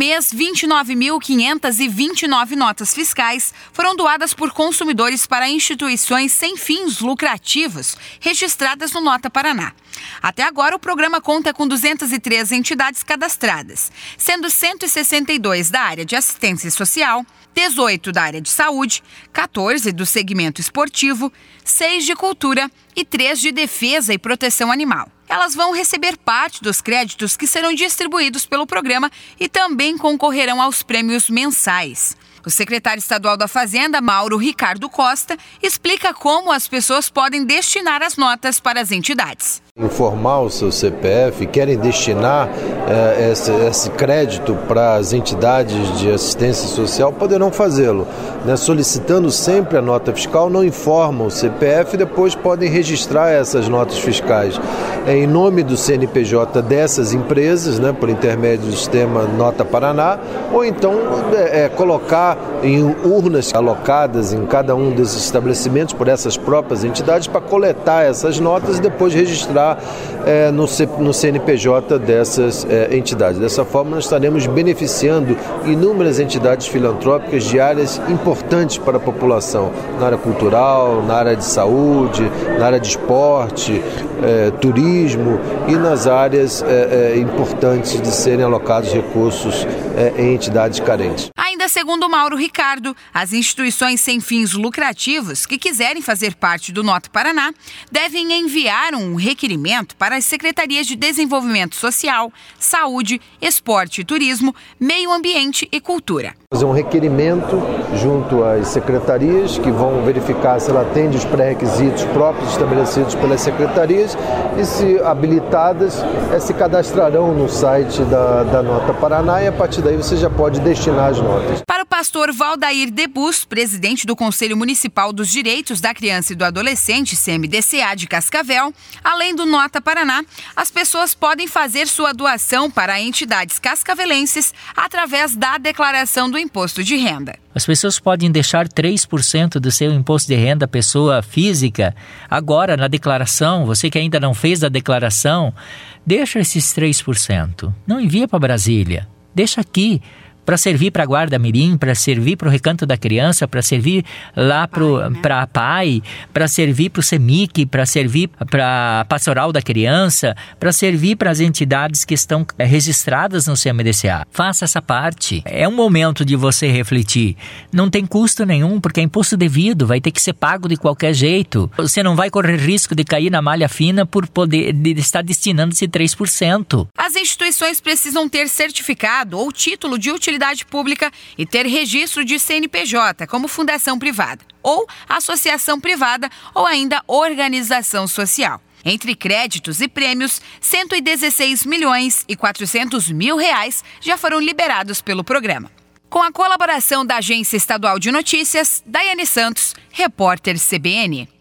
mês, 29.529 notas fiscais foram doadas por consumidores para instituições sem fins lucrativos registradas no Nota Paraná. Até agora, o programa conta com 203 entidades cadastradas, sendo 162 da área de assistência social, 18 da área de saúde, 14 do segmento esportivo, 6 de cultura e 3 de defesa e proteção animal. Elas vão receber parte dos créditos que serão distribuídos pelo programa e também concorrerão aos prêmios mensais. O secretário estadual da Fazenda, Mauro Ricardo Costa, explica como as pessoas podem destinar as notas para as entidades informar o seu CPF, querem destinar eh, esse, esse, crédito para as entidades de assistência social, poderão fazê-lo. Né? Solicitando sempre a nota fiscal, não informam o CPF e depois podem registrar essas notas fiscais é, em nome do CNPJ dessas empresas, né, por intermédio do sistema Nota Paraná, ou então é, é, colocar em urnas alocadas em cada um desses estabelecimentos por essas próprias entidades para coletar essas notas e depois registrar é, no, no, CNPJ dessas é, entidades. Dessa forma, nós estaremos beneficiando inúmeras entidades filantrópicas de áreas importantes para a população, na área cultural, na área de saúde, na área de esporte, é, turismo e nas áreas é, importantes de serem alocados recursos em entidades carentes. Ainda segundo Mauro Ricardo, as instituições sem fins lucrativos que quiserem fazer parte do Nota Paraná devem enviar um requerimento para as secretarias de Desenvolvimento Social, Saúde, Esporte e Turismo, Meio Ambiente e Cultura. Fazer um requerimento junto às secretarias que vão verificar se ela atende os pré-requisitos próprios estabelecidos pelas secretarias e, se habilitadas, é, se cadastrarão no site da, da Nota Paraná e a partir daí você já pode destinar as notas. Pastor Valdair Debus, presidente do Conselho Municipal dos Direitos da Criança e do Adolescente, CMDCA de Cascavel, além do Nota Paraná, as pessoas podem fazer sua doação para entidades cascavelenses através da declaração do imposto de renda. As pessoas podem deixar 3% do seu imposto de renda pessoa física agora na declaração. Você que ainda não fez a declaração, deixa esses 3%. Não envia para Brasília. Deixa aqui para servir para a Guarda Mirim, para servir para o Recanto da Criança, para servir lá para a PAI, para servir para o CEMIC, para servir para a Pastoral da Criança, para servir para as entidades que estão é, registradas no CMDCA. Faça essa parte. É um momento de você refletir. Não tem custo nenhum, porque é imposto devido, vai ter que ser pago de qualquer jeito. Você não vai correr risco de cair na malha fina por poder de estar destinando esse 3%. As instituições precisam ter certificado ou título de utilidade utilidade pública e ter registro de CNPJ como fundação privada, ou associação privada, ou ainda organização social. Entre créditos e prêmios, 116 milhões e 400 mil reais já foram liberados pelo programa. Com a colaboração da Agência Estadual de Notícias, Daiane Santos, repórter CBN.